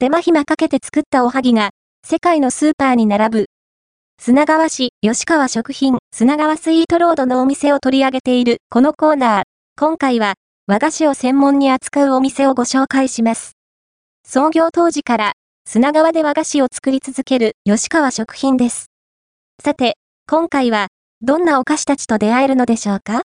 手間暇かけて作ったおはぎが、世界のスーパーに並ぶ。砂川市吉川食品砂川スイートロードのお店を取り上げているこのコーナー。今回は和菓子を専門に扱うお店をご紹介します。創業当時から砂川で和菓子を作り続ける吉川食品です。さて、今回はどんなお菓子たちと出会えるのでしょうか？